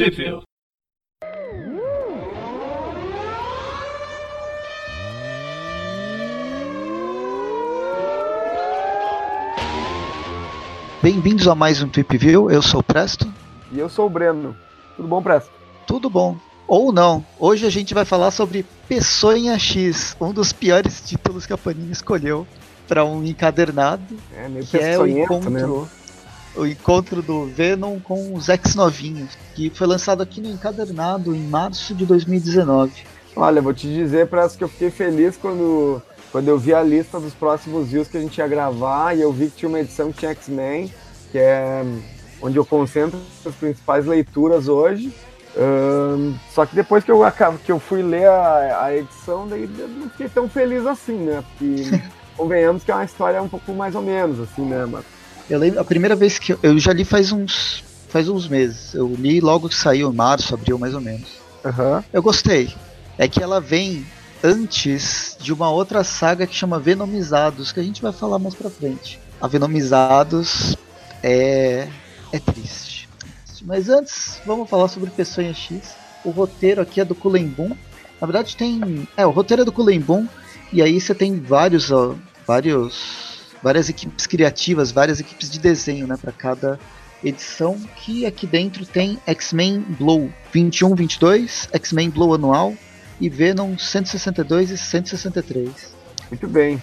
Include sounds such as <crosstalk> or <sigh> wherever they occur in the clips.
Sheffield. Bem-vindos a mais um Trip View. Eu sou o Presto. E eu sou o Breno. Tudo bom, Presto? Tudo bom. Ou não. Hoje a gente vai falar sobre Peçonha X, um dos piores títulos que a Panini escolheu para um encadernado. É, meio que é o encontro, encontro, o encontro do Venom com os ex-novinhos, que foi lançado aqui no encadernado em março de 2019. Olha, vou te dizer, Presto, que eu fiquei feliz quando quando eu vi a lista dos próximos views que a gente ia gravar e eu vi que tinha uma edição que tinha X-Men, que é onde eu concentro as principais leituras hoje. Um, só que depois que eu, que eu fui ler a, a edição, daí eu não fiquei tão feliz assim, né? Porque <laughs> convenhamos que é uma história um pouco mais ou menos, assim, né? Mas... Eu lembro, a primeira vez que eu, eu já li faz uns, faz uns meses. Eu li logo que saiu, em março, abril mais ou menos. Uhum. Eu gostei. É que ela vem antes de uma outra saga que chama Venomizados, que a gente vai falar mais pra frente. A Venomizados é, é triste. Mas antes, vamos falar sobre Peçonha X. O roteiro aqui é do Kulembum. Na verdade tem... É, o roteiro é do Kulembum. E aí você tem vários, ó, vários, várias equipes criativas, várias equipes de desenho, né, para cada edição. Que aqui dentro tem X-Men Blow 21, 22, X-Men Blow anual, e Venom 162 e 163. Muito bem.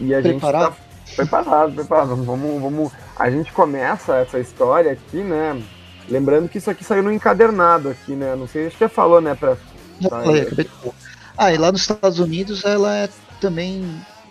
E a preparado? gente tá preparado, preparado. Vamos, vamos. A gente começa essa história aqui, né? Lembrando que isso aqui saiu no encadernado aqui, né? Não sei, acho que já falou, né, acabei de Ah, e lá nos Estados Unidos ela é também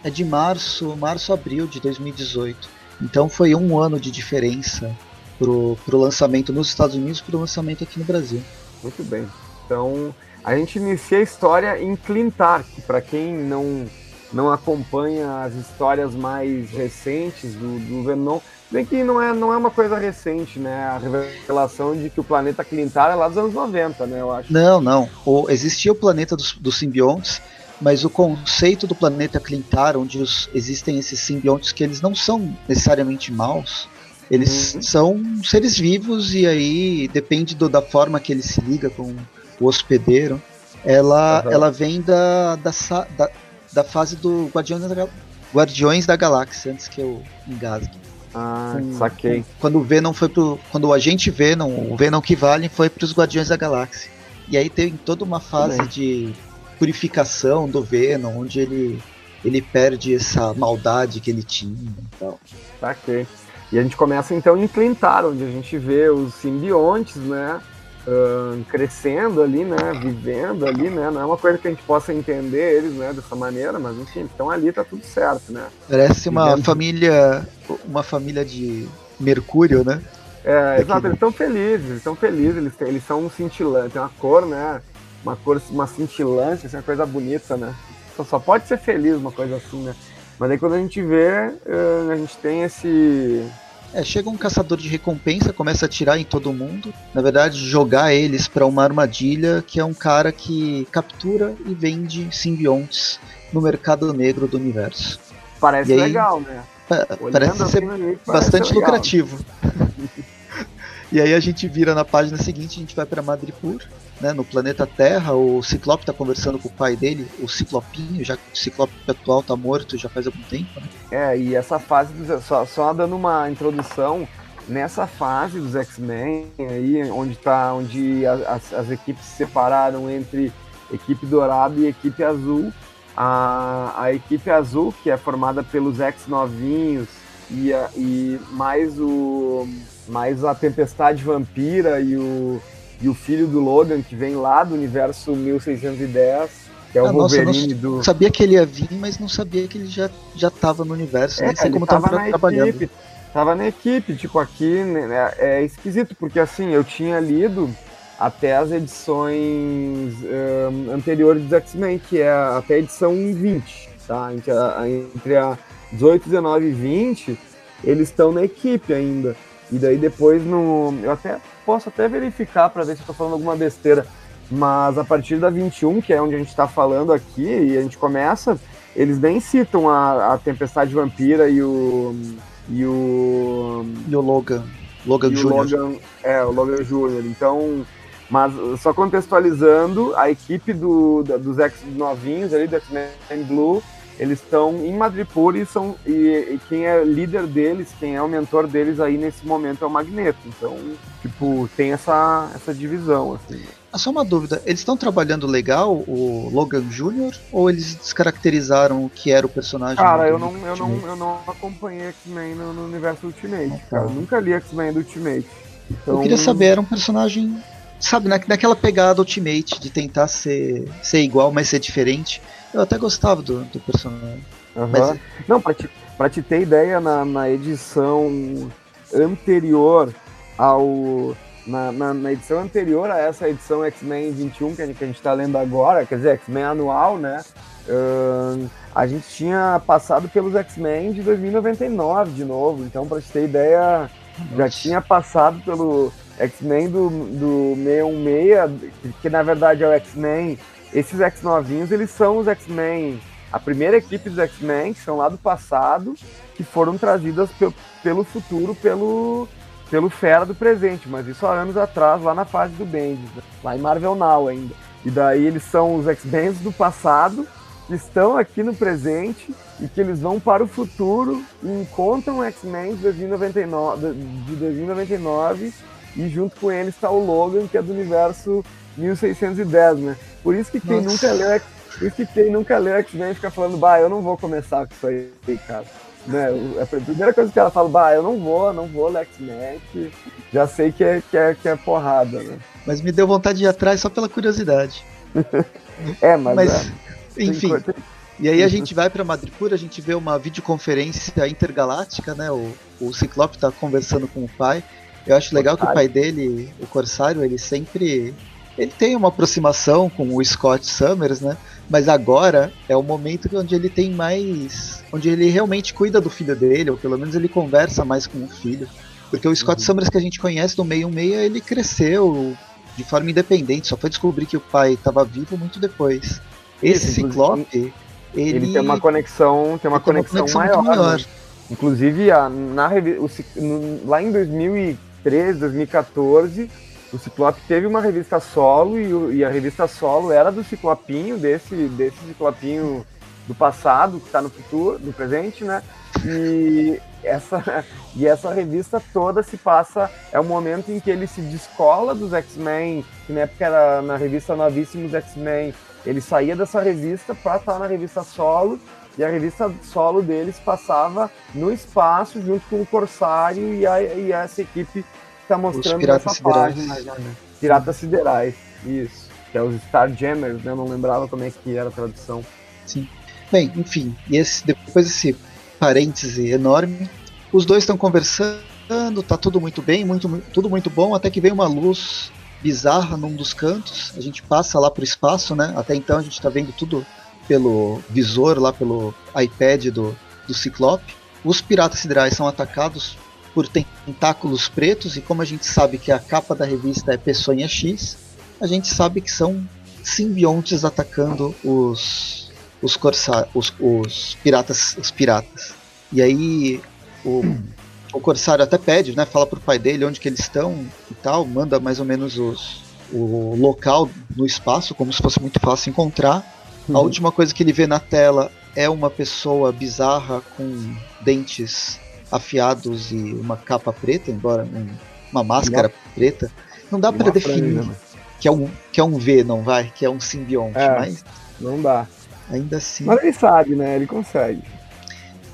é de março, março, abril de 2018. Então foi um ano de diferença pro, pro lançamento nos Estados Unidos e pro lançamento aqui no Brasil. Muito bem. Então, a gente inicia a história em Clintar, que para quem não, não acompanha as histórias mais recentes do, do Venom, bem que não é, não é uma coisa recente, né? A revelação de que o planeta Clintar é lá dos anos 90, né? Eu acho. Não, não. O, existia o planeta dos, dos simbiontes, mas o conceito do planeta Clintar, onde os, existem esses simbiontes que eles não são necessariamente maus, eles uhum. são seres vivos e aí depende do, da forma que ele se liga com o hospedeiro, ela, uhum. ela vem da, da, da, da, fase do Guardiões da, Guardiões da Galáxia, antes que eu engasgue. Ah, com, saquei. Com, quando o Venom foi pro. Quando o agente Venom, o Venom que vale, foi para os Guardiões da Galáxia. E aí tem toda uma fase Também. de purificação do Venom, onde ele, ele perde essa maldade que ele tinha e tal. Saquei. E a gente começa então em Clintar, onde a gente vê os simbiontes, né? uh, crescendo ali, né, vivendo ali, né, não é uma coisa que a gente possa entender eles, né, dessa maneira, mas enfim, estão ali, tá tudo certo, né. Parece uma vivendo... família, uma família de Mercúrio, né. É, exato, eles estão felizes, eles estão felizes, eles, têm, eles são um cintilante, tem uma cor, né, uma cor, uma cintilante, assim, uma coisa bonita, né. Só, só pode ser feliz uma coisa assim, né. Mas aí quando a gente vê, uh, a gente tem esse é, chega um caçador de recompensa, começa a atirar em todo mundo. Na verdade, jogar eles para uma armadilha, que é um cara que captura e vende simbiontes no mercado negro do universo. Parece aí, legal, né? parece ser assim, bastante ser lucrativo. <laughs> e aí a gente vira na página seguinte, a gente vai para Madripoor, né, no planeta Terra, o Ciclope está conversando com o pai dele, o Ciclopinho, já que o Ciclope atual está morto já faz algum tempo. Né? É, e essa fase, só, só dando uma introdução, nessa fase dos X-Men, aí, onde, tá, onde as, as equipes se separaram entre equipe dourada e equipe azul, a, a equipe azul, que é formada pelos X-novinhos e, e mais, o, mais a Tempestade Vampira e o e o filho do Logan, que vem lá do universo 1610, que é o ah, Wolverine nossa, do. Sabia que ele ia vir, mas não sabia que ele já, já tava no universo, é, nem sei como tava, tava na trabalhando. Equipe, tava na equipe, tipo, aqui né, é, é esquisito, porque assim, eu tinha lido até as edições um, anteriores dos X-Men, que é até a edição 20, tá? Entre a, entre a 18, 19 e 20, eles estão na equipe ainda. E daí depois no. Eu até posso até verificar para ver se eu tô falando alguma besteira. Mas a partir da 21, que é onde a gente está falando aqui, e a gente começa, eles nem citam a, a Tempestade Vampira e o. E o. E o Logan. Logan Jr. Logan, é, o Logan Jr. Então, Mas só contextualizando, a equipe do, da, dos X novinhos ali, do X-Men Blue, eles estão em Madripoor e, são, e, e, quem é líder deles, quem é o mentor deles aí nesse momento é o Magneto. Então, tipo, tem essa, essa divisão, assim. Ah, só uma dúvida, eles estão trabalhando legal o Logan Jr. ou eles descaracterizaram o que era o personagem? Cara, eu não, eu, não, eu não acompanhei X-Men no, no, universo Ultimate, ah, cara. Eu nunca li X-Men do Ultimate. Então... Eu queria saber, era um personagem, sabe, na, naquela pegada Ultimate de tentar ser, ser igual, mas ser diferente. Eu até gostava do, do personagem. Uhum. Mas... Não, pra te, pra te ter ideia, na, na edição anterior ao na, na, na, edição anterior a essa edição X-Men 21 que a gente está lendo agora, quer dizer, X-Men anual, né? Uh, a gente tinha passado pelos X-Men de 2099 de novo, então para te ter ideia, já tinha passado pelo X-Men do, do 616, que, que na verdade é o X-Men. Esses X novinhos, eles são os X-Men, a primeira equipe dos X-Men, que são lá do passado, que foram trazidas pe pelo futuro, pelo pelo Fera do presente, mas isso há anos atrás, lá na fase do Bendis, né? lá em Marvel Now ainda. E daí eles são os X-Men do passado, que estão aqui no presente e que eles vão para o futuro e encontram X-Men de 2099, de 2099 e junto com eles está o Logan, que é do universo 1610, né? Por isso que quem Nossa. nunca leu por isso que quem nunca leu X-Men fica falando, bah, eu não vou começar com isso aí, cara. Né? A primeira coisa que ela fala, bah, eu não vou, não vou Lex Mac, já sei que é, que é, que é porrada, né? Mas me deu vontade de ir atrás só pela curiosidade. <laughs> é, mas. mas é, enfim. E aí a gente vai para Madripoor, a gente vê uma videoconferência intergaláctica, né? O, o Ciclope tá conversando com o pai. Eu acho legal que o pai dele, o Corsário, ele sempre. Ele tem uma aproximação com o Scott Summers, né? Mas agora é o momento onde ele tem mais. onde ele realmente cuida do filho dele, ou pelo menos ele conversa mais com o filho. Porque o Scott uhum. Summers que a gente conhece do 616, ele cresceu de forma independente, só foi descobrir que o pai estava vivo muito depois. Esse Isso, Ciclope, ele, ele, tem uma conexão, tem uma conexão, uma conexão maior. maior. Né? Inclusive, a, na, o, lá em 2013, 2014, o Ciclope teve uma revista solo e, e, a revista solo era do Ciclopinho, desse, desse Ciclopinho do passado, que está no futuro, no presente, né? E essa, <laughs> e essa revista toda se passa, é o momento em que ele se descola dos X-Men, que na época era na revista Novíssimos X-Men, ele saía dessa revista para estar na revista solo, e a revista solo deles passava no espaço junto com o Corsário e, a, e essa equipe está mostrando essa página já, né? Piratas Siderais, isso. Que é os Starjammers, né? Eu não lembrava como é que era a tradução. Sim. Bem, enfim, e esse, depois desse parêntese enorme, os dois estão conversando, tá tudo muito bem, muito, tudo muito bom, até que vem uma luz bizarra num dos cantos, a gente passa lá pro espaço, né? Até então a gente está vendo tudo pelo visor, lá pelo iPad do, do Ciclope. Os piratas siderais são atacados por tentáculos pretos, e como a gente sabe que a capa da revista é Peçonha X, a gente sabe que são simbiontes atacando os os, corsar, os, os piratas os piratas. E aí o, o corsário até pede, né, fala pro pai dele onde que eles estão e tal, manda mais ou menos os, o local no espaço, como se fosse muito fácil encontrar. Uhum. A última coisa que ele vê na tela é uma pessoa bizarra com dentes afiados e uma capa preta, embora um, uma máscara uma, preta. Não dá para definir né? que é, um, que é um V, não vai? Que é um simbionte, é, mas. Não dá. Ainda assim. Mas ele sabe, né? Ele consegue.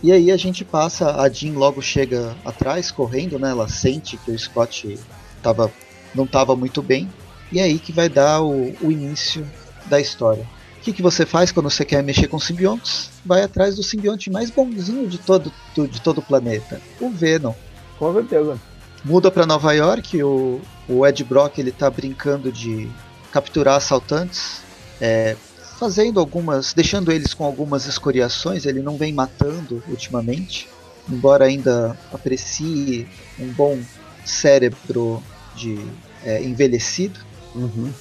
E aí a gente passa, a Jean logo chega atrás, correndo, né? Ela sente que o Scott tava, não estava muito bem. E é aí que vai dar o, o início da história. O que, que você faz quando você quer mexer com simbiontes? Vai atrás do simbionte mais bonzinho de todo, do, de todo o planeta, o Venom. Com certeza. Muda para Nova York, o, o Ed Brock ele tá brincando de capturar assaltantes, é, fazendo algumas, deixando eles com algumas escoriações. Ele não vem matando ultimamente, embora ainda aprecie um bom cérebro de é, envelhecido. Uhum.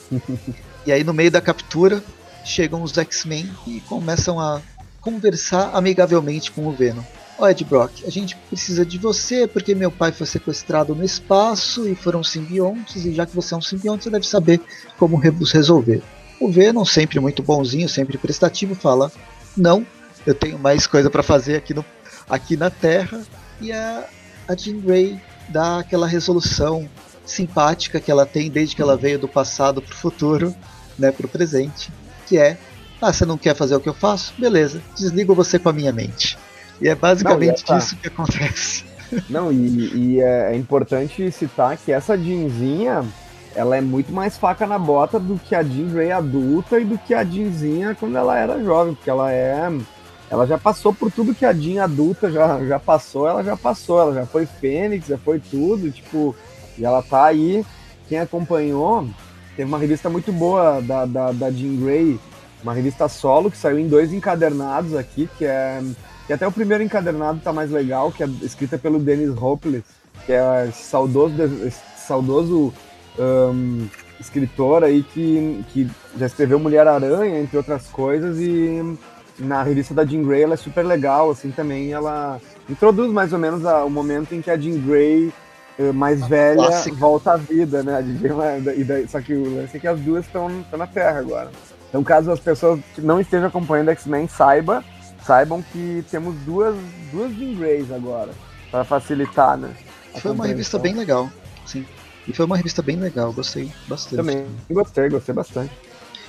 e aí no meio da captura chegam os X-Men e começam a conversar amigavelmente com o Venom. Ó, oh, Ed Brock, a gente precisa de você porque meu pai foi sequestrado no espaço e foram simbiontes, e já que você é um simbionte, você deve saber como resolver. O Venom, sempre muito bonzinho, sempre prestativo, fala: Não, eu tenho mais coisa para fazer aqui, no, aqui na Terra. E a, a Jean Grey dá aquela resolução simpática que ela tem desde que ela veio do passado para o futuro, né, para o presente, que é: Ah, você não quer fazer o que eu faço? Beleza, desligo você com a minha mente. E é basicamente não, e isso que acontece. <laughs> Não, e, e é, é, importante citar que essa Jeanzinha, ela é muito mais faca na bota do que a Jean Grey adulta e do que a Jeanzinha quando ela era jovem, porque ela é... Ela já passou por tudo que a Jean adulta já, já passou, ela já passou, ela já foi Fênix, já foi tudo, tipo, e ela tá aí, quem acompanhou, teve uma revista muito boa da, da, da Jean Grey, uma revista solo que saiu em dois encadernados aqui, que é e até o primeiro encadernado tá mais legal, que é escrita pelo Dennis Hopeless, que é esse saudoso, saudoso um, escritor aí que, que já escreveu Mulher-Aranha, entre outras coisas, e na revista da Jean Grey ela é super legal, assim, também ela introduz mais ou menos a, o momento em que a Jean Grey mais velha Clássica. volta à vida, né? E daí, só que o lance é que as duas estão na Terra agora. Então, caso as pessoas que não estejam acompanhando X-Men, saiba saibam que temos duas, duas Jean Greys agora, para facilitar, né? Foi uma revista bem legal, sim. E foi uma revista bem legal, gostei bastante. Também gostei, gostei bastante.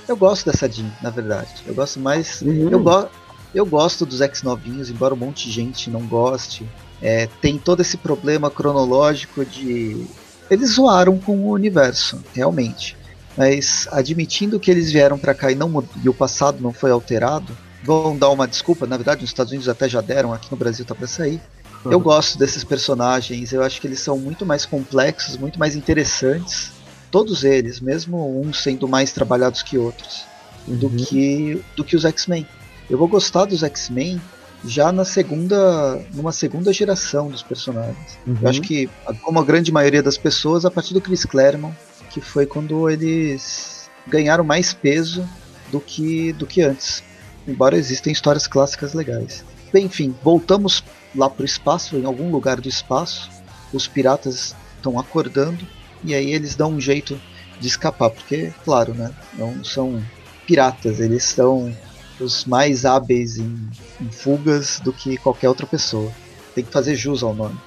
Eu gosto dessa Jean, na verdade. Eu gosto mais. Uhum. Eu, go eu gosto dos X novinhos, embora um monte de gente não goste. É, tem todo esse problema cronológico de. Eles zoaram com o universo, realmente. Mas admitindo que eles vieram para cá e, não, e o passado não foi alterado, vão dar uma desculpa, na verdade nos Estados Unidos até já deram, aqui no Brasil tá para sair. Uhum. Eu gosto desses personagens, eu acho que eles são muito mais complexos, muito mais interessantes, todos eles, mesmo uns sendo mais trabalhados que outros, uhum. do que do que os X-Men. Eu vou gostar dos X-Men já na segunda, numa segunda geração dos personagens. Uhum. Eu acho que, como a grande maioria das pessoas, a partir do Chris Claremont, que foi quando eles ganharam mais peso do que do que antes embora existem histórias clássicas legais. Bem, enfim, voltamos lá para o espaço, em algum lugar do espaço. Os piratas estão acordando e aí eles dão um jeito de escapar, porque, claro, né, não são piratas, eles são os mais hábeis em, em fugas do que qualquer outra pessoa. Tem que fazer jus ao nome.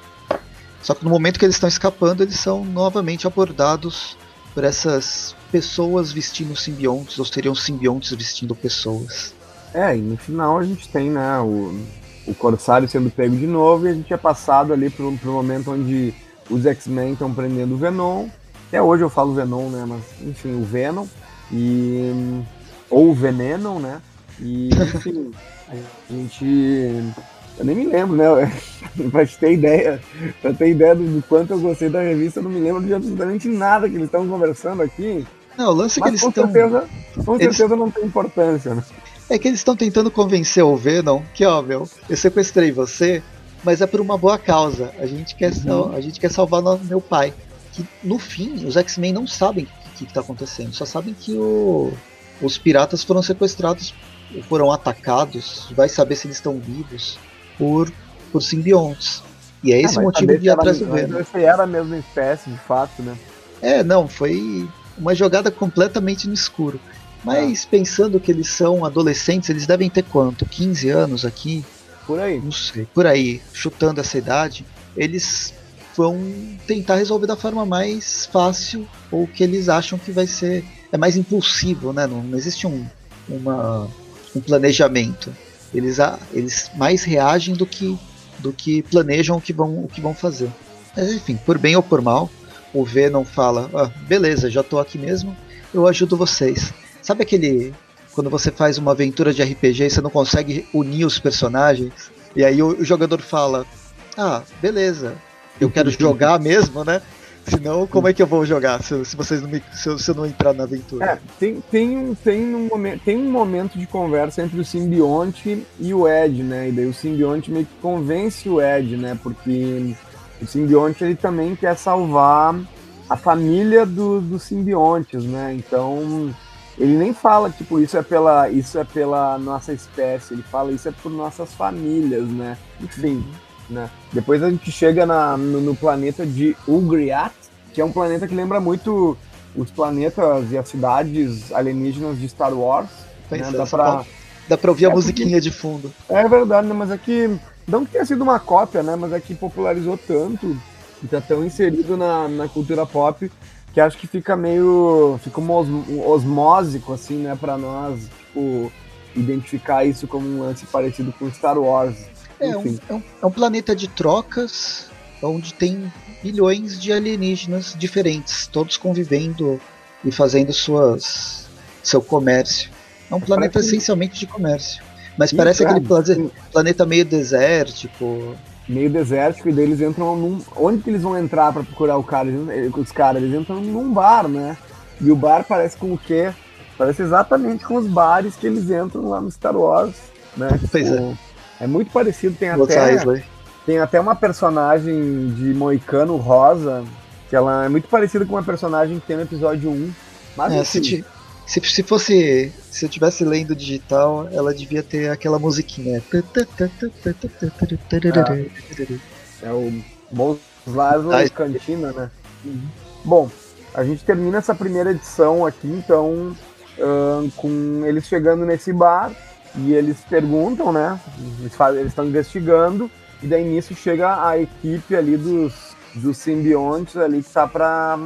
Só que no momento que eles estão escapando, eles são novamente abordados por essas pessoas vestindo simbiontes, ou seriam simbiontes vestindo pessoas. É, e no final a gente tem, né, o, o Corsário sendo pego de novo e a gente é passado ali pro, pro momento onde os X-Men estão prendendo o Venom. Até hoje eu falo Venom, né, mas enfim, o Venom. E. Ou o Venenon, né? E, enfim, a gente. Eu nem me lembro, né? pra te ter ideia, pra ter ideia do, quanto eu gostei da revista, eu não me lembro de absolutamente nada que eles estão conversando aqui. Não, o lance é que eles com estão. Certeza, com eles... certeza não tem importância, né? É que eles estão tentando convencer o Venom que, ó, meu, eu sequestrei você, mas é por uma boa causa. A gente quer, uhum. a gente quer salvar meu pai. Que no fim, os X-Men não sabem o que está acontecendo, só sabem que o, os piratas foram sequestrados, foram atacados, vai saber se eles estão vivos por, por simbiontes. E é esse ah, motivo de ir atrás do Venom. Você era a mesma espécie, de fato, né? É, não, foi uma jogada completamente no escuro. Mas pensando que eles são adolescentes, eles devem ter quanto? 15 anos aqui? Por aí. Não sei, por aí, chutando essa idade, eles vão tentar resolver da forma mais fácil ou que eles acham que vai ser é mais impulsivo, né? Não, não existe um, uma, um planejamento. Eles, eles mais reagem do que do que planejam o que vão o que vão fazer. Mas enfim, por bem ou por mal, o V não fala, ah, beleza, já tô aqui mesmo, eu ajudo vocês. Sabe aquele. Quando você faz uma aventura de RPG e você não consegue unir os personagens? E aí o, o jogador fala: Ah, beleza, eu quero <laughs> jogar mesmo, né? Senão, como é que eu vou jogar se, se vocês não me, se, eu, se eu não entrar na aventura? É, tem, tem, tem, um momento, tem um momento de conversa entre o simbionte e o Ed, né? E daí o simbionte meio que convence o Ed, né? Porque o simbionte ele também quer salvar a família do, dos simbiontes, né? Então ele nem fala, tipo, isso é pela, isso é pela nossa espécie, ele fala isso é por nossas famílias, né? Enfim, né? Depois a gente chega na, no, no planeta de Ugriat, que é um planeta que lembra muito os planetas e as cidades alienígenas de Star Wars. Né? Dá, pra... Dá pra ouvir é a musiquinha porque... de fundo. É verdade, né? mas é que. Não que tenha sido uma cópia, né? Mas é que popularizou tanto e tá tão inserido na, na cultura pop que acho que fica meio. fica um osmósico, assim, né, pra nós, tipo, identificar isso como um lance parecido com Star Wars. É um, é, um, é um planeta de trocas, onde tem milhões de alienígenas diferentes, todos convivendo e fazendo suas, seu comércio. É um planeta parece... essencialmente de comércio. Mas parece é. aquele planeta meio desértico, meio desértico e daí eles entram num. Onde que eles vão entrar para procurar o cara? Os caras, eles entram num bar, né? E o bar parece com o quê? Parece exatamente com os bares que eles entram lá no Star Wars, né? Pois é. É muito parecido, tem até. Tem até uma personagem de Moicano Rosa, que ela é muito parecida com uma personagem que tem no episódio 1. Mas é, se, se, se fosse. Se eu tivesse lendo digital, ela devia ter aquela musiquinha. É, é o Bons Laszlo Cantina, né? Uhum. Bom, a gente termina essa primeira edição aqui, então, uh, com eles chegando nesse bar e eles perguntam, né? Eles estão investigando, e daí nisso chega a equipe ali dos, dos simbiontes ali que tá pra.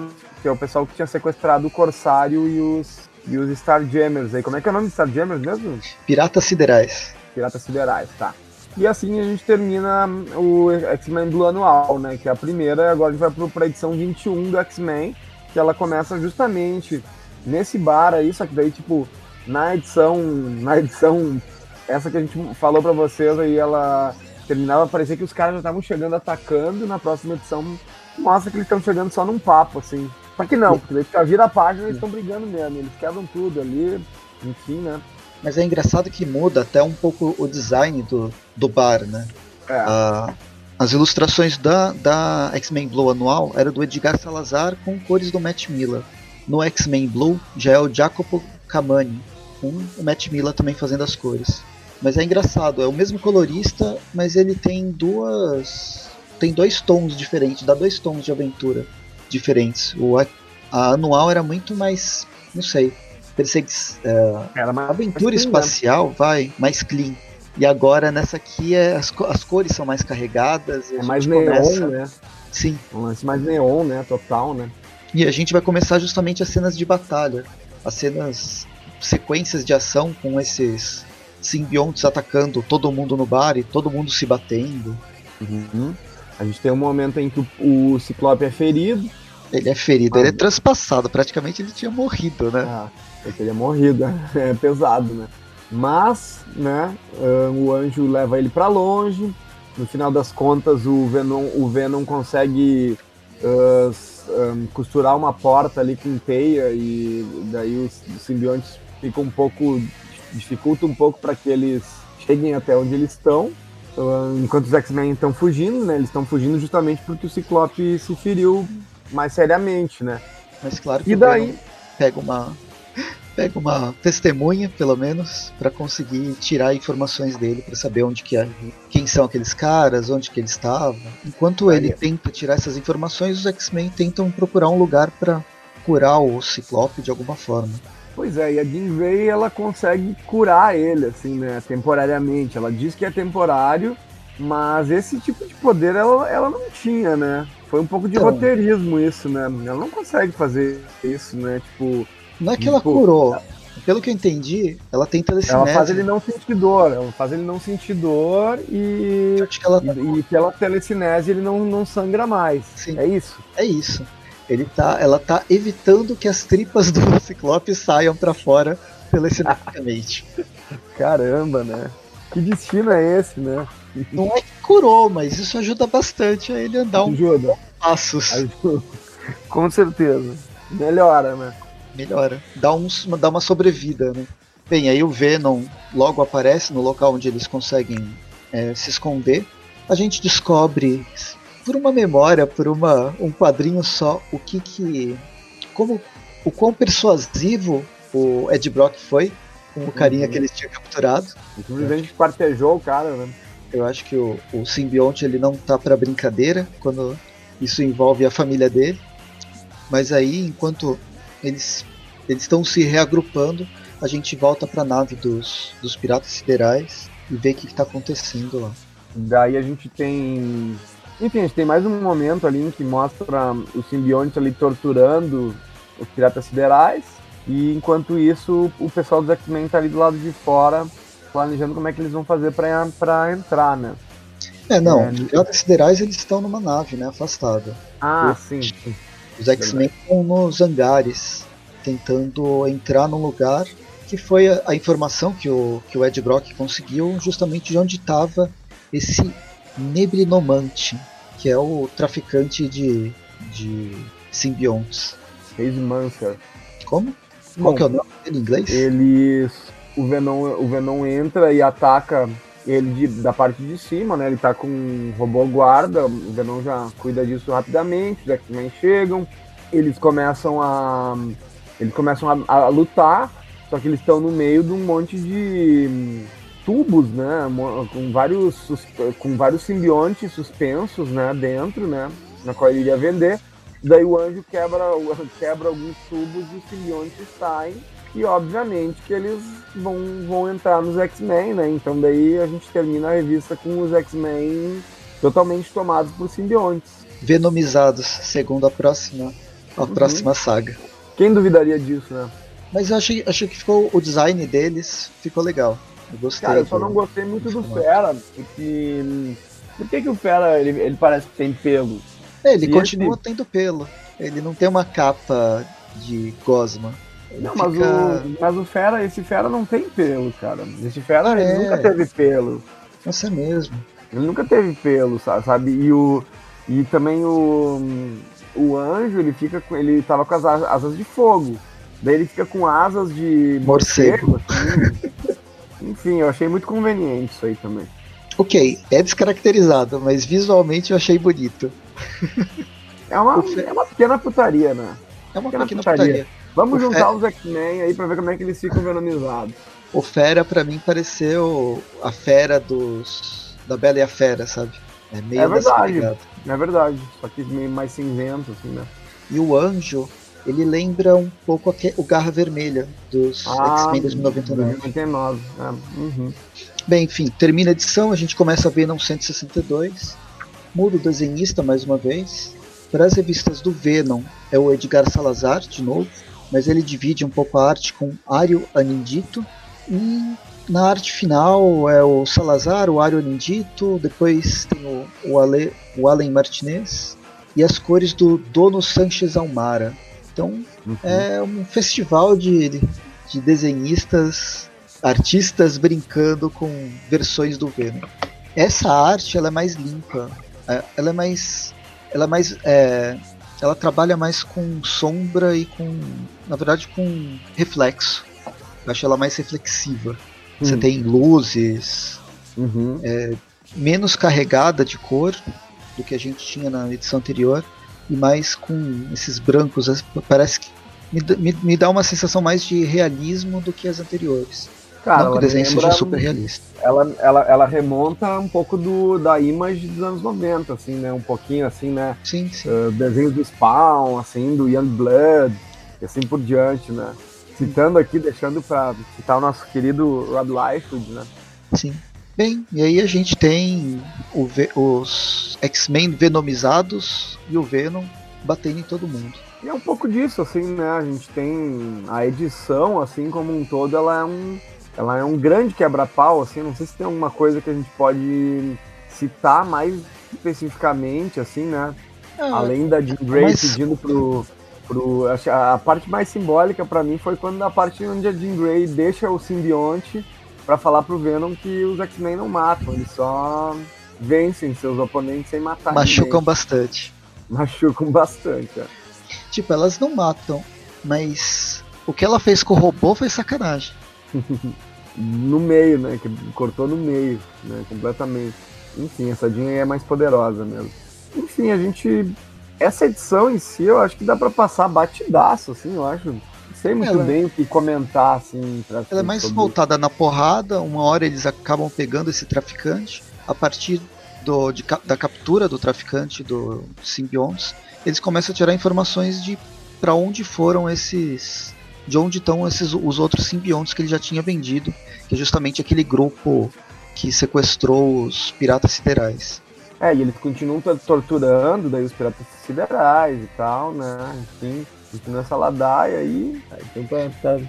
que é o pessoal que tinha sequestrado o Corsário e os e os Starjammers aí. Como é que é o nome de Starjammers mesmo? Piratas Siderais. Piratas Siderais, tá. E assim a gente termina o X-Men do anual, né? Que é a primeira, e agora a gente vai pro, pra edição 21 do X-Men, que ela começa justamente nesse bar aí, só que daí, tipo, na edição. Na edição. Essa que a gente falou pra vocês aí, ela terminava, parecia que os caras já estavam chegando atacando, na próxima edição mostra que eles estão chegando só num papo, assim. Só que não, porque eles vira a página e eles estão brigando mesmo, eles quebram tudo ali, enfim, né? Mas é engraçado que muda até um pouco o design do, do bar, né? É. Ah, as ilustrações da, da X-Men Blue anual era do Edgar Salazar com cores do Matt Miller. No X-Men Blue já é o Jacopo Camani, com o Matt Miller também fazendo as cores. Mas é engraçado, é o mesmo colorista, mas ele tem duas. tem dois tons diferentes, dá dois tons de aventura diferentes. O, a, a anual era muito mais, não sei, persegui uh, era uma aventura clean, espacial, né? vai, mais clean. E agora nessa aqui é, as, as cores são mais carregadas. é mais neon, começa... né? Sim. Um lance mais neon, né? Total, né? E a gente vai começar justamente as cenas de batalha. As cenas, sequências de ação com esses simbiontes atacando todo mundo no bar e todo mundo se batendo. Uhum. A gente tem um momento em que o, o Ciclope é ferido. Ele é ferido, ah, ele é transpassado, praticamente ele tinha morrido, né? Ah, ele teria morrido, <laughs> é pesado, né? Mas, né, ah, o anjo leva ele para longe. No final das contas, o Venom, o Venom consegue uh, um, costurar uma porta ali com teia e daí os, os simbiontes ficam um pouco dificulta um pouco para que eles cheguem até onde eles estão. Uh, enquanto os X-Men estão fugindo, né? Eles estão fugindo justamente porque o Ciclope se feriu mais seriamente, né? Mas claro que e daí pega uma pega uma testemunha, pelo menos, para conseguir tirar informações dele, para saber onde que é, quem são aqueles caras, onde que ele estava. Enquanto ele tenta tirar essas informações, os X-Men tentam procurar um lugar para curar o Ciclope de alguma forma. Pois é, e a Jean Grey ela consegue curar ele, assim, né, temporariamente. Ela diz que é temporário, mas esse tipo de poder ela, ela não tinha, né? Foi um pouco de então, roteirismo isso, né? Ela não consegue fazer isso, né? Tipo. Não é que ela tipo, curou. Pelo que eu entendi, ela tem telecinese. Ela faz ele não sentir dor. Ela faz ele não sentir dor e. Acho que ela tá... e, e pela telecinese ele não, não sangra mais. Sim. É isso? É isso. Ele tá, ela tá evitando que as tripas do <laughs> Ciclope saiam para fora telecineticamente. <laughs> Caramba, né? Que destino é esse, né? Não é que curou, mas isso ajuda bastante a ele andar ajuda. um passos. Ajuda. <laughs> Com certeza. Melhora, né? Melhora. Dá, um, dá uma sobrevida, né? Bem, aí o Venom logo aparece no local onde eles conseguem é, se esconder. A gente descobre por uma memória, por uma, um quadrinho só, o que que. Como. O quão persuasivo o Ed Brock foi, com o carinha uhum. que eles tinham capturado. Simplesmente quartejou o cara, né? Eu acho que o, o simbionte ele não tá para brincadeira quando isso envolve a família dele. Mas aí, enquanto eles eles estão se reagrupando, a gente volta para a nave dos, dos piratas siderais e vê o que está acontecendo lá. Daí a gente tem. Enfim, a gente tem mais um momento ali em que mostra os simbiontes ali torturando os piratas siderais. E enquanto isso, o pessoal dos X-Men tá ali do lado de fora, planejando como é que eles vão fazer para entrar, né? É, não, é, os piratas siderais eles estão numa nave, né, afastada. Ah, sim. Os X-Men estão nos hangares, tentando entrar num lugar que foi a, a, informação que o, que o Ed Brock conseguiu justamente de onde estava esse Neblinomante, que é o traficante de, de simbiontes. Case Mancer. Como? Qual que é o nome dele em inglês? Eles. O Venom, o Venom entra e ataca ele de, da parte de cima, né? Ele tá com um robô guarda, o Venom já cuida disso rapidamente, os X-Men chegam, eles começam a. Eles começam a, a lutar, só que eles estão no meio de um monte de tubos, né? Com vários, com vários simbiontes suspensos, né? Dentro, né? Na qual ele iria vender. Daí o anjo quebra, <laughs> quebra alguns tubos e os simbiontes saem. E obviamente que eles vão, vão entrar nos X-Men, né? Então daí a gente termina a revista com os X-Men totalmente tomados por simbiontes. Venomizados, segundo a próxima, a uhum. próxima saga. Quem duvidaria disso, né? Mas eu achei, achei que ficou o design deles ficou legal. Eu gostei. Cara, eu só não gostei muito do Fera, porque. Por que, que o Fera ele, ele parece que tem pelo? É, ele continua esse... tendo pelo. Ele não tem uma capa de gosma. Ele não, fica... mas, o, mas o Fera, esse Fera não tem pelo, cara. Esse Fera é. ele nunca teve pelo. Nossa, é mesmo. Ele nunca teve pelo, sabe? E o. E também o. O anjo, ele fica com. Ele tava com as asas de fogo. Daí ele fica com asas de morcego. Assim. <laughs> Enfim, eu achei muito conveniente isso aí também. Ok, é descaracterizado, mas visualmente eu achei bonito. <laughs> É uma, é uma pequena putaria, né? É uma pequena, pequena putaria. putaria. Vamos o juntar os X-Men aí pra ver como é que eles ficam venomizados. O Fera, pra mim, pareceu a fera dos. da Bela e a Fera, sabe? É meio É verdade. É verdade. Só que meio mais cinzento, assim, né? E o anjo, ele lembra um pouco o Garra Vermelha dos ah, X-Men 2099. 2099, é. Uhum. Bem, enfim, termina a edição, a gente começa a ver não 162. Muda o desenhista mais uma vez. Para as revistas do Venom é o Edgar Salazar de novo, mas ele divide um pouco a arte com Ario Anindito. E na arte final é o Salazar, o Ario Anindito, depois tem o, o, Ale, o Allen Martinez e as cores do Dono Sanchez Almara. Então uhum. é um festival de, de desenhistas, artistas brincando com versões do Venom. Essa arte ela é mais limpa, é, ela é mais, ela é mais, é, ela trabalha mais com sombra e com, na verdade, com reflexo. Eu acho ela mais reflexiva. Você hum. tem luzes, uhum. é, menos carregada de cor do que a gente tinha na edição anterior e mais com esses brancos. Parece que me, me, me dá uma sensação mais de realismo do que as anteriores. Cara, Não que o desenho seja super realista. Ela, ela, ela remonta um pouco do, da image dos anos 90, assim, né? Um pouquinho assim, né? Sim, sim. Uh, desenhos do Spawn, assim, do Young Blood, e assim por diante, né? Citando aqui, deixando para citar o nosso querido Rob Liefeld, né? Sim. Bem, e aí a gente tem o, os X-Men venomizados e o Venom batendo em todo mundo. E é um pouco disso, assim, né? A gente tem a edição, assim como um todo, ela é um, ela é um grande quebra-pau, assim. Não sei se tem alguma coisa que a gente pode citar mais especificamente, assim, né? É, Além da Jean Grey mas... pedindo pro, pro. A parte mais simbólica para mim foi quando a parte onde a Jean Grey deixa o simbionte para falar pro Venom que os X-Men não matam, eles só vencem seus oponentes sem matar Machucam ninguém. bastante. Machucam bastante, é. Tipo, elas não matam, mas o que ela fez com o robô foi sacanagem. <laughs> no meio, né? Que cortou no meio, né? Completamente. Enfim, essa Jean é mais poderosa mesmo. Enfim, a gente. Essa edição em si, eu acho que dá para passar batidaço, assim, eu acho sei muito ela, bem o que comentar, assim. Pra ela é mais sobre... voltada na porrada, uma hora eles acabam pegando esse traficante, a partir do, de, da captura do traficante do simbiontes, eles começam a tirar informações de para onde foram esses. de onde estão esses os outros simbiontes que ele já tinha vendido, que é justamente aquele grupo que sequestrou os piratas siderais. É, e eles continuam torturando daí os piratas siderais e tal, né? Enfim, continua essa ladaia aí. Então tá, tá,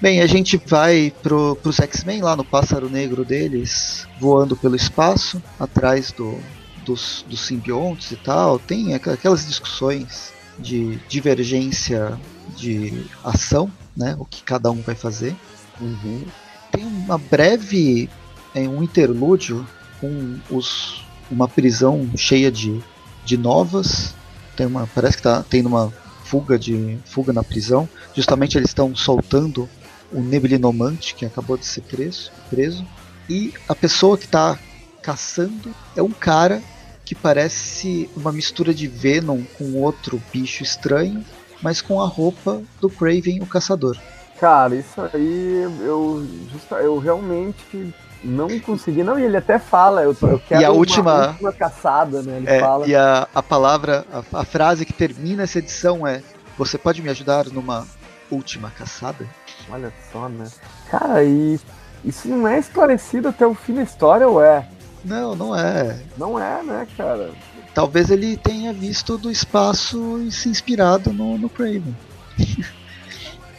Bem, a gente vai pro, pros X-Men lá no pássaro negro deles, voando pelo espaço, atrás do, dos, dos simbiontes e tal. Tem aquelas discussões de divergência de ação, né? O que cada um vai fazer. Uhum. Tem uma breve, é, um interlúdio com os uma prisão cheia de, de novas. Tem uma, parece que tá tendo uma fuga de fuga na prisão. Justamente eles estão soltando o Neblinomante que acabou de ser preso, preso. E a pessoa que está caçando é um cara que parece uma mistura de Venom com outro bicho estranho, mas com a roupa do Craven, o caçador. Cara, isso aí eu, eu realmente não consegui, não, e ele até fala, eu, eu quero e a última, última caçada, né? Ele é, fala. E a, a palavra, a, a, frase que termina essa edição é: Você pode me ajudar numa última caçada? Olha só, né? Cara, e isso não é esclarecido até o fim da história, ou é? Não, não é. Não é, né, cara? Talvez ele tenha visto do espaço e se inspirado no, no Craven. <laughs>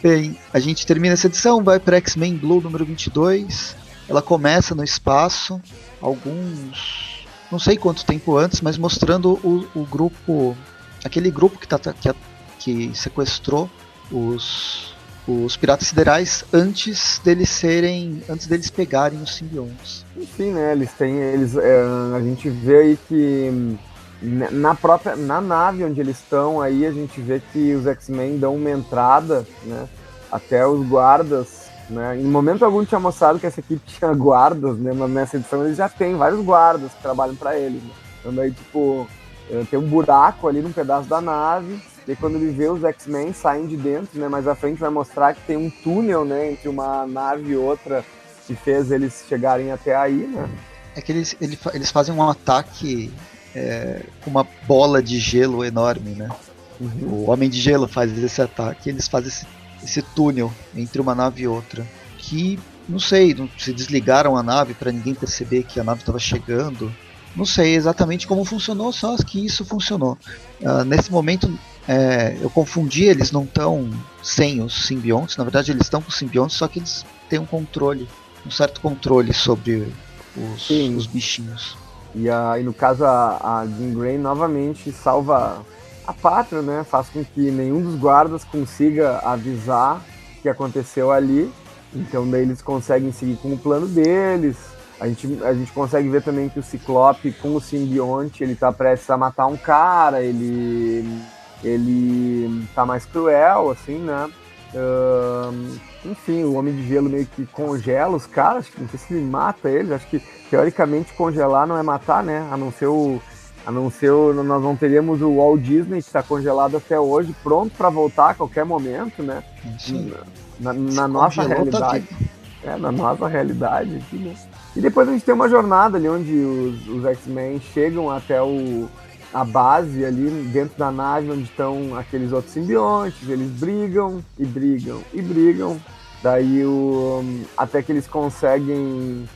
Bem, a gente termina essa edição, vai para X-Men Blue número 22. Ela começa no espaço, alguns. não sei quanto tempo antes, mas mostrando o, o grupo. aquele grupo que, tá, que, que sequestrou os, os piratas siderais antes deles serem. antes deles pegarem os simbiontes. Enfim, né? Eles têm. Eles, é, a gente vê aí que na própria na nave onde eles estão aí a gente vê que os X-Men dão uma entrada, né? Até os guardas né? Em momento algum tinha mostrado que essa equipe <laughs> tinha guardas, né? Mas nessa edição eles já têm vários guardas que trabalham para eles. Né? Então daí, tipo, eh, tem um buraco ali num pedaço da nave. E quando ele vê os X-Men saem de dentro, né? Mais à frente vai mostrar que tem um túnel, né? Entre uma nave e outra que fez eles chegarem até aí, né? É que eles, eles fazem um ataque é, com uma bola de gelo enorme, né? Uhum. O Homem de Gelo faz esse ataque, eles fazem esse esse túnel entre uma nave e outra. Que, não sei, se desligaram a nave para ninguém perceber que a nave estava chegando. Não sei exatamente como funcionou, só que isso funcionou. Uh, nesse momento, é, eu confundi, eles não estão sem os simbiontes, na verdade eles estão com os simbiontes, só que eles têm um controle, um certo controle sobre os, os bichinhos. E, a, e no caso a, a Jean Grey novamente salva a pátria, né, faz com que nenhum dos guardas consiga avisar o que aconteceu ali. Então daí eles conseguem seguir com o plano deles. A gente, a gente consegue ver também que o Ciclope com o simbionte, ele tá prestes a matar um cara, ele ele tá mais cruel, assim, né? Uh, enfim, o Homem de Gelo meio que congela os caras, não sei se ele mata eles, acho que teoricamente congelar não é matar, né? A não ser o, a não ser, o, nós não teríamos o Walt Disney que está congelado até hoje, pronto para voltar a qualquer momento, né? Sim. Na, na nossa tá realidade. É, na nossa realidade aqui, né? E depois a gente tem uma jornada ali onde os, os X-Men chegam até o, a base ali dentro da nave onde estão aqueles outros simbiontes, eles brigam e brigam e brigam. Daí o, até que eles conseguem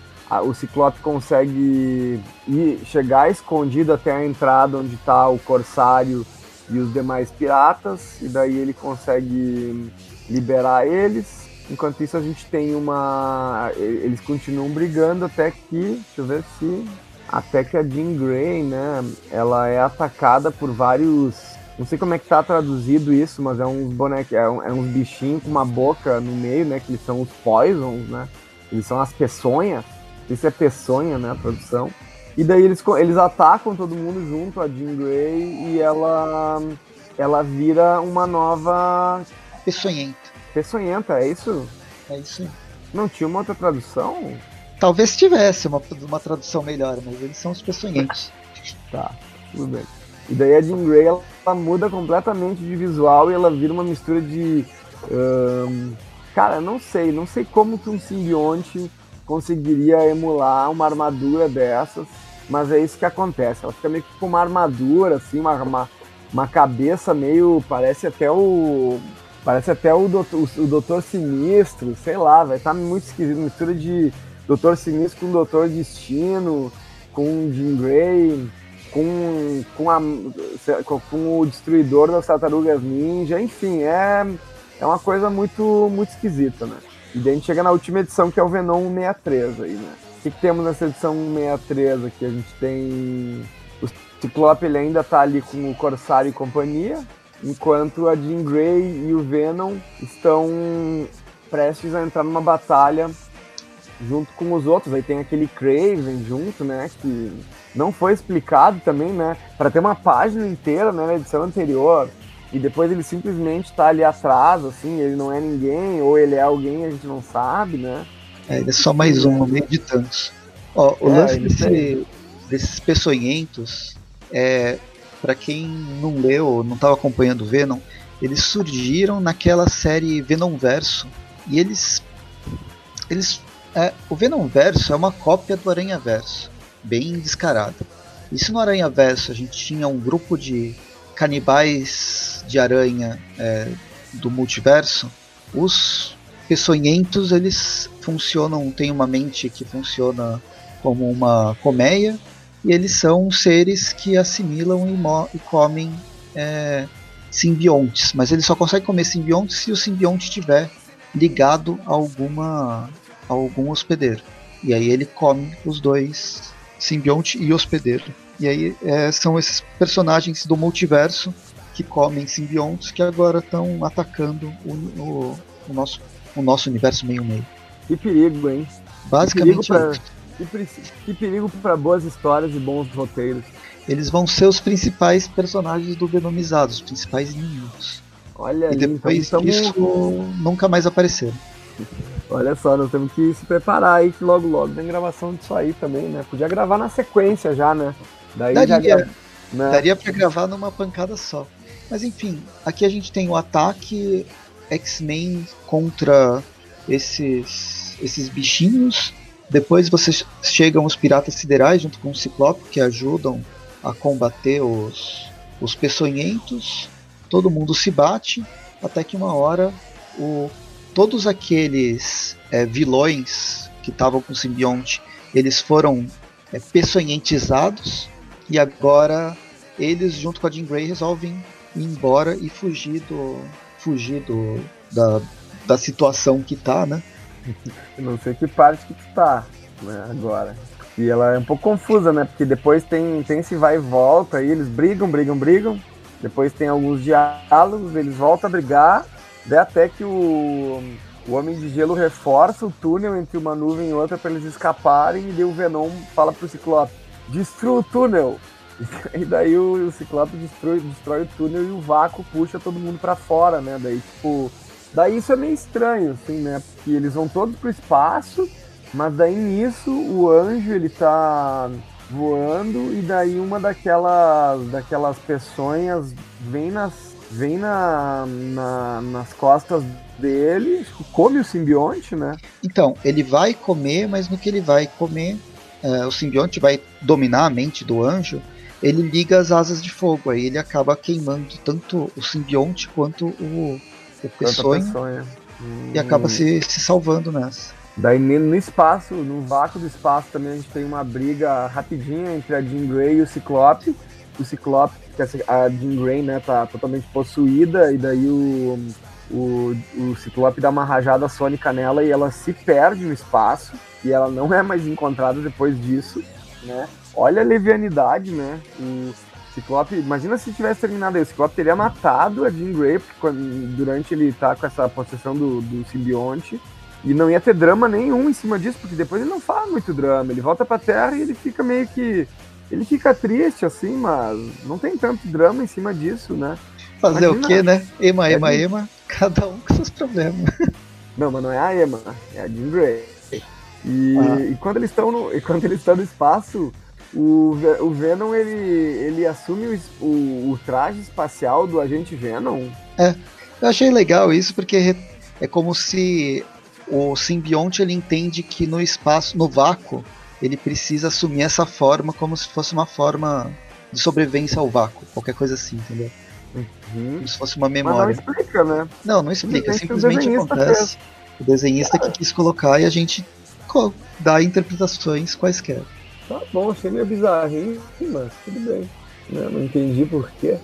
o Ciclope consegue ir, chegar escondido até a entrada onde está o Corsário e os demais piratas, e daí ele consegue liberar eles. Enquanto isso, a gente tem uma. Eles continuam brigando até que. Deixa eu ver se. Até que a Jean Grey, né? Ela é atacada por vários. Não sei como é que tá traduzido isso, mas é uns bonecos. É, um, é uns bichinhos com uma boca no meio, né? Que eles são os poisons, né? Eles são as peçonhas isso é peçonha, né, a tradução. E daí eles, eles atacam todo mundo junto, a Jean Grey, e ela, ela vira uma nova... Peçonhenta. Peçonhenta, é isso? É isso Não tinha uma outra tradução? Talvez tivesse uma, uma tradução melhor, mas eles são os peçonhentos. tá, tudo bem. E daí a Jean Grey, ela, ela muda completamente de visual e ela vira uma mistura de Um, cara, não sei, não sei como que um simbionte conseguiria emular uma armadura dessas, mas é isso que acontece. Ela fica meio que com uma armadura, assim, uma, uma, uma cabeça meio. Parece até o. Parece até o Doutor, o, Doutor Sinistro, sei lá, vai tá muito esquisito. Mistura de Doutor Sinistro com Doutor Destino, com Jim Grey, com, com, a, com o Destruidor das Tartarugas Ninja, enfim, é, é uma coisa muito, muito esquisita, né? E daí a gente chega na última edição, que é o Venom 63 aí, né? O que, que temos nessa edição 63 aqui? A gente tem... O Ciclope ele ainda tá ali com o Corsário e companhia, enquanto a Jean Grey e o Venom estão prestes a entrar numa batalha junto com os outros. Aí tem aquele Craven junto, né? Que não foi explicado também, né? Para ter uma página inteira né, na edição anterior e depois ele simplesmente tá ali atrás, assim, ele não é ninguém, ou ele é alguém, a gente não sabe, né? É, ele é só mais um no meio de tantos. Ó, o é, lance desse, desses peçonhentos, é, para quem não leu, não estava acompanhando Venom, eles surgiram naquela série Venom Verso e eles, eles, é, o Venom Verso é uma cópia do Aranha Verso bem descarada. E se no Aranha Verso a gente tinha um grupo de canibais de aranha é, do multiverso, os peçonhentos eles funcionam, têm uma mente que funciona como uma colmeia e eles são seres que assimilam e, e comem é, simbiontes, mas eles só conseguem comer simbiontes se o simbionte estiver ligado a alguma a algum hospedeiro. E aí ele come os dois simbionte e hospedeiro. E aí é, são esses personagens do multiverso que comem simbiontes que agora estão atacando o, o, o, nosso, o nosso universo meio-meio. Que perigo, hein? Basicamente. Que perigo que perigo para boas histórias e bons roteiros. Eles vão ser os principais personagens do Venomizado, os principais inimigos. Olha e então depois então, isso nunca mais apareceram. <laughs> Olha só, nós temos que se preparar aí que logo logo tem gravação disso aí também, né? Podia gravar na sequência já, né? Daí daria, já, né? daria pra gravar numa pancada só. Mas enfim, aqui a gente tem o ataque X-Men contra esses, esses bichinhos. Depois vocês chegam os piratas siderais junto com o Ciclope que ajudam a combater os, os peçonhentos. Todo mundo se bate até que uma hora o todos aqueles é, vilões que estavam com o simbionte, eles foram é, peçonhentizados e agora eles, junto com a Jean Grey, resolvem ir embora e fugir do, fugir do, da, da situação que tá, né? Eu <laughs> não sei que parte que tu tá, né, agora. E ela é um pouco confusa, né? Porque depois tem, tem esse vai e volta aí, eles brigam, brigam, brigam. Depois tem alguns diálogos, eles voltam a brigar Daí até que o, o Homem de Gelo reforça o túnel entre uma nuvem e outra para eles escaparem e daí o Venom fala pro Ciclope, destrua o túnel! <laughs> E daí o, o Ciclope destrói, destrói o túnel e o vácuo puxa todo mundo para fora, né? Daí, tipo... Daí isso é meio estranho, assim, né? Porque eles vão todos pro espaço, mas daí nisso o anjo, ele tá voando e daí uma daquelas, daquelas peçonhas vem nas vem na, na, nas costas dele, come o simbionte, né? Então, ele vai comer, mas no que ele vai comer, uh, o simbionte vai dominar a mente do anjo, ele liga as asas de fogo, aí ele acaba queimando tanto o simbionte quanto o, o peçonha, peçonha. Hum. e acaba se, se salvando nessa. Daí no espaço, no vácuo do espaço também a gente tem uma briga rapidinha entre a Jean Grey e o Ciclope. O Ciclope que a Jean Grey, né, tá totalmente possuída, e daí o, o, o Ciclope dá uma rajada sônica nela e ela se perde no espaço, e ela não é mais encontrada depois disso, né? Olha a levianidade, né? O Ciclope, imagina se tivesse terminado aí, o Ciclope teria matado a Jean Grey, porque quando, durante ele tá com essa possessão do, do simbionte, e não ia ter drama nenhum em cima disso, porque depois ele não faz muito drama, ele volta pra Terra e ele fica meio que ele fica triste, assim, mas não tem tanto drama em cima disso, né? Fazer Imagina, o quê, né? Ema, é ema, de... ema, cada um com seus problemas. Não, mas não é a Ema, é a Jean Grey. E, ah. e quando eles estão no, e quando eles estão no espaço, o, o Venom ele, ele assume o, o, o, traje espacial do agente Venom. É. Eu achei legal isso porque é como se o simbionte ele entende que no espaço, no vácuo, ele precisa assumir essa forma como se fosse uma forma de sobrevivência ao vácuo, qualquer coisa assim, entendeu? Uhum. Como se fosse uma memória. Mas não explica, né? Não, não explica, simplesmente acontece. Fez. O desenhista que quis colocar e a gente dá interpretações quaisquer. Tá bom, achei meio bizarrinho, mas tudo bem. Né? Não entendi porquê.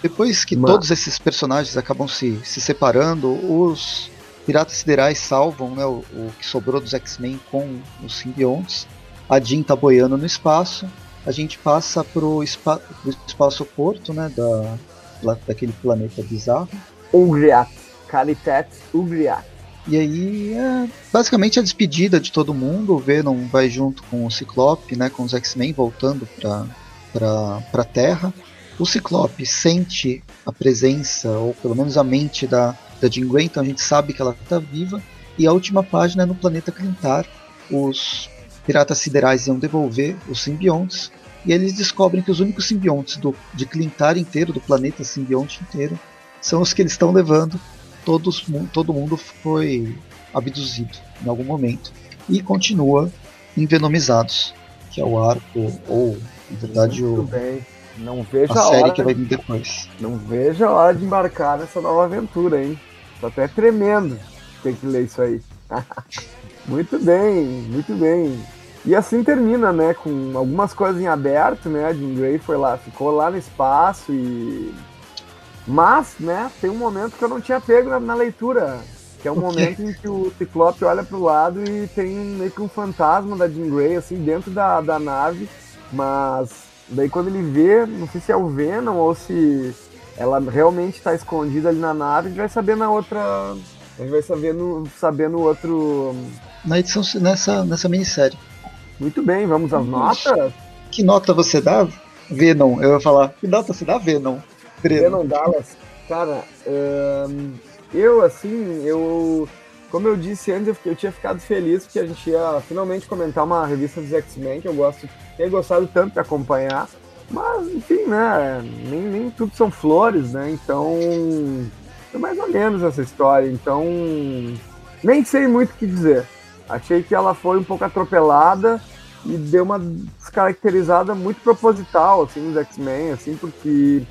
Depois que mas... todos esses personagens acabam se, se separando, os Piratas Siderais salvam né, o, o que sobrou dos X-Men com os simbiontes. A Jean tá boiando no espaço. A gente passa pro, espa pro espaço porto, né, da, daquele planeta bizarro. Ugriat. Calitet Ugriat. E aí é basicamente a despedida de todo mundo. O Venom vai junto com o Ciclope, né, com os X-Men voltando para a Terra. O Ciclope sente a presença, ou pelo menos a mente da, da Jean Grey, então a gente sabe que ela está viva. E a última página é no planeta Clintar. Os piratas siderais iam devolver os simbiontes. E eles descobrem que os únicos simbiontes do, de Clintar inteiro, do planeta simbionte inteiro, são os que eles estão levando. Todos, todo mundo foi abduzido em algum momento. E continua envenomizados, que é o arco, ou na verdade Muito o, bem. Não vejo a, a série hora, que vai vir depois. Não vejo a hora de embarcar nessa nova aventura, hein? Tô até tremendo ter que ler isso aí. <laughs> muito bem, muito bem. E assim termina, né? Com algumas coisas em aberto, né? A Jean Grey foi lá, ficou lá no espaço e. Mas, né, tem um momento que eu não tinha pego na, na leitura. Que é o, momento em que o Ciclope olha pro lado e tem meio que um fantasma da Jean Grey, assim, dentro da, da nave. Mas daí quando ele vê, não sei se é o Venom ou se ela realmente está escondida ali na nave, a gente vai saber na outra. A gente vai saber no, saber no outro. Na edição nessa, nessa minissérie. Muito bem, vamos às notas? Que nota você dá? Venom, eu ia falar. Que nota você dá, Venom? Venom Dallas. Cara, eu assim, eu. Como eu disse antes, eu tinha ficado feliz porque a gente ia finalmente comentar uma revista dos X-Men que eu gosto, tenho gostado tanto de acompanhar. Mas, enfim, né? Nem, nem tudo são flores, né? Então. É mais ou menos essa história. Então. Nem sei muito o que dizer. Achei que ela foi um pouco atropelada e deu uma descaracterizada muito proposital, assim, nos X-Men, assim, porque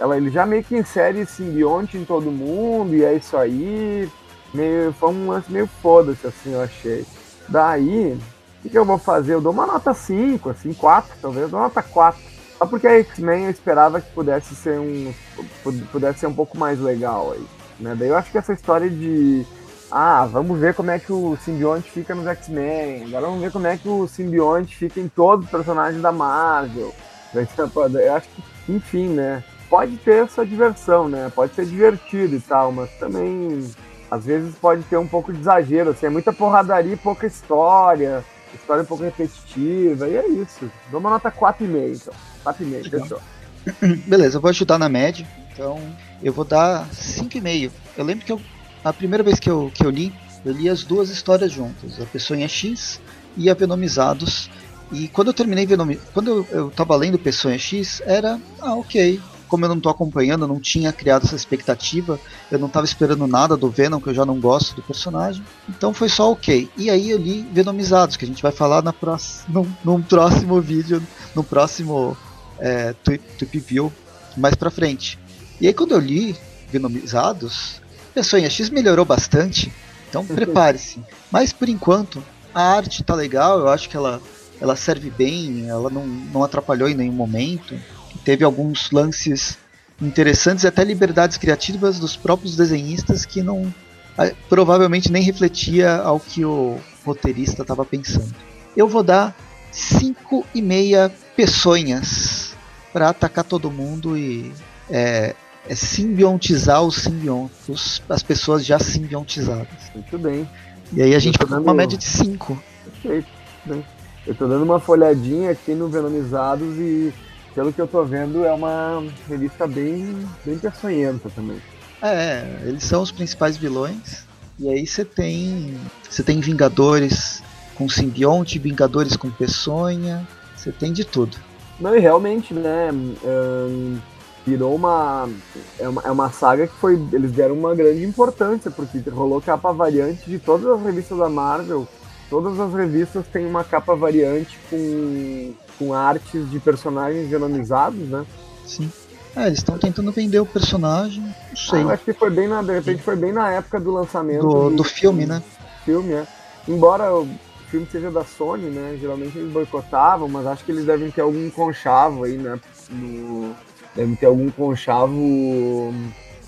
ela, ele já meio que insere simbionte em todo mundo e é isso aí. Meio, foi um lance meio foda-se, assim, eu achei. Daí, o que, que, eu vou fazer? Eu dou uma nota 5, assim, 4, talvez, eu dou uma nota 4. Só porque a X-Men eu esperava que pudesse ser um. pudesse ser um pouco mais legal aí. Né? Daí eu acho que essa história de. Ah, vamos ver como é que o simbionte fica nos X-Men. Agora vamos ver como é que o simbionte fica em todos os personagens da Marvel. Eu acho que, enfim, né? Pode ter essa diversão, né? Pode ser divertido e tal, mas também às vezes pode ter um pouco de exagero, assim, é muita porradaria e pouca história, história um pouco repetitiva, e é isso. Dou uma nota 4,5, então. 4,5, fechou. <clears throat> Beleza, eu vou ajudar na média. Então, eu vou dar 5,5. Eu lembro que eu, a primeira vez que eu, que eu li, eu li as duas histórias juntas, a Pessoa X e a Venomizados. E quando eu terminei Venom... quando eu, eu tava lendo Pessoa X, era, ah, ok. Como eu não tô acompanhando, eu não tinha criado essa expectativa, eu não tava esperando nada do Venom, que eu já não gosto do personagem. Então foi só ok. E aí eu li Venomizados, que a gente vai falar na próxima, num, num próximo vídeo, no próximo é, Tweep View mais pra frente. E aí quando eu li Venomizados, Pessoa X melhorou bastante, então <laughs> prepare-se. Mas por enquanto, a arte tá legal, eu acho que ela, ela serve bem, ela não, não atrapalhou em nenhum momento. Teve alguns lances interessantes e até liberdades criativas dos próprios desenhistas que não provavelmente nem refletia ao que o roteirista estava pensando. Eu vou dar cinco e meia peçonhas para atacar todo mundo e é, é simbiontizar os simbiontos, as pessoas já simbiontizadas. Muito bem. E aí a gente dando... uma média de 5. Perfeito. Bem. Eu tô dando uma folhadinha aqui no Venomizados e pelo que eu tô vendo é uma revista bem, bem peçonhenta também. É, eles são os principais vilões. E aí você tem. Você tem Vingadores com simbionte, Vingadores com peçonha, você tem de tudo. Não, e realmente, né? Um, virou uma é, uma. é uma saga que foi. Eles deram uma grande importância, porque rolou capa variante de todas as revistas da Marvel. Todas as revistas têm uma capa variante com, com artes de personagens genomizados, né? Sim. É, eles estão tentando vender o personagem, não sei. Ah, acho que foi bem na, de repente foi bem na época do lançamento do, do, do filme, né? Filme, é. Embora o filme seja da Sony, né? Geralmente eles boicotavam, mas acho que eles devem ter algum conchavo aí, né? No, devem ter algum conchavo,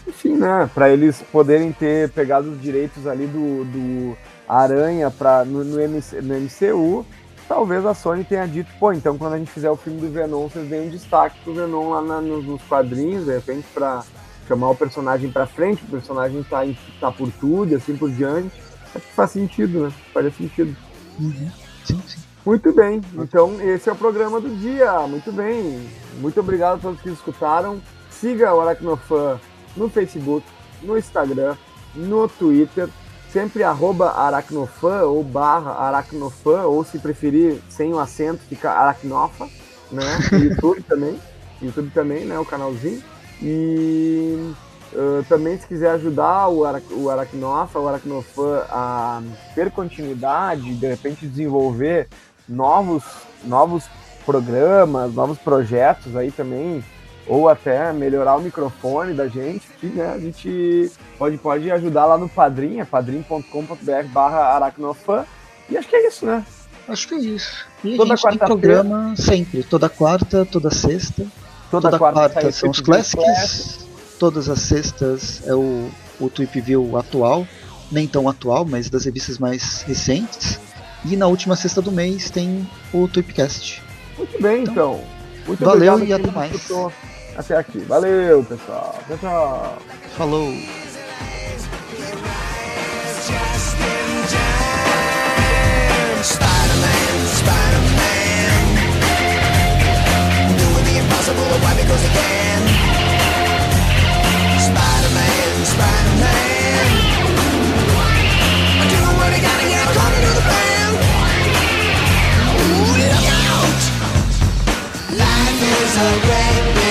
enfim, né? Para eles poderem ter pegado os direitos ali do, do Aranha pra, no, no, MC, no MCU. Talvez a Sony tenha dito, pô, então quando a gente fizer o filme do Venom, vocês deem um destaque pro Venom lá na, nos, nos, quadrinhos, de repente, pra chamar o personagem pra frente, o personagem tá, tá por tudo e assim por diante. Acho que faz sentido, né? Faz sentido. Uhum. Sim, sim. Muito bem, então esse é o programa do dia. Muito bem. Muito obrigado a todos que escutaram. Siga o Aracnofan no Facebook, no Instagram, no Twitter, sempre arroba aracnofan ou barra aracnofan, ou se preferir, sem o acento, fica aracnofa, né? YouTube <laughs> também. YouTube também, né? O canalzinho. E uh, também se quiser ajudar o, Ara o Aracnofa, o Aracnofan a ter continuidade, de repente desenvolver novos, novos programas, novos projetos aí também, ou até melhorar o microfone da gente, que né, a gente pode, pode ajudar lá no Padrim, é padrim.com.br barra aracnofan. E acho que é isso, né? Acho que é isso. E toda a gente tem programa sempre, toda quarta, toda sexta. Toda, toda quarta, quarta são os classics, todas as sextas é o, o Tweep View atual, nem tão atual, mas das revistas mais recentes. E na última sexta do mês tem o Tweepcast. Muito bem, então. então. Muito valeu e até mais. Até aqui. Valeu, pessoal. Tchau, tchau. Falou. Spider-Man, Spider-Man Doing the impossible, why because he can Spider-Man, Spider-Man Doing what he gotta get, according to the plan Ooh, look out Life is a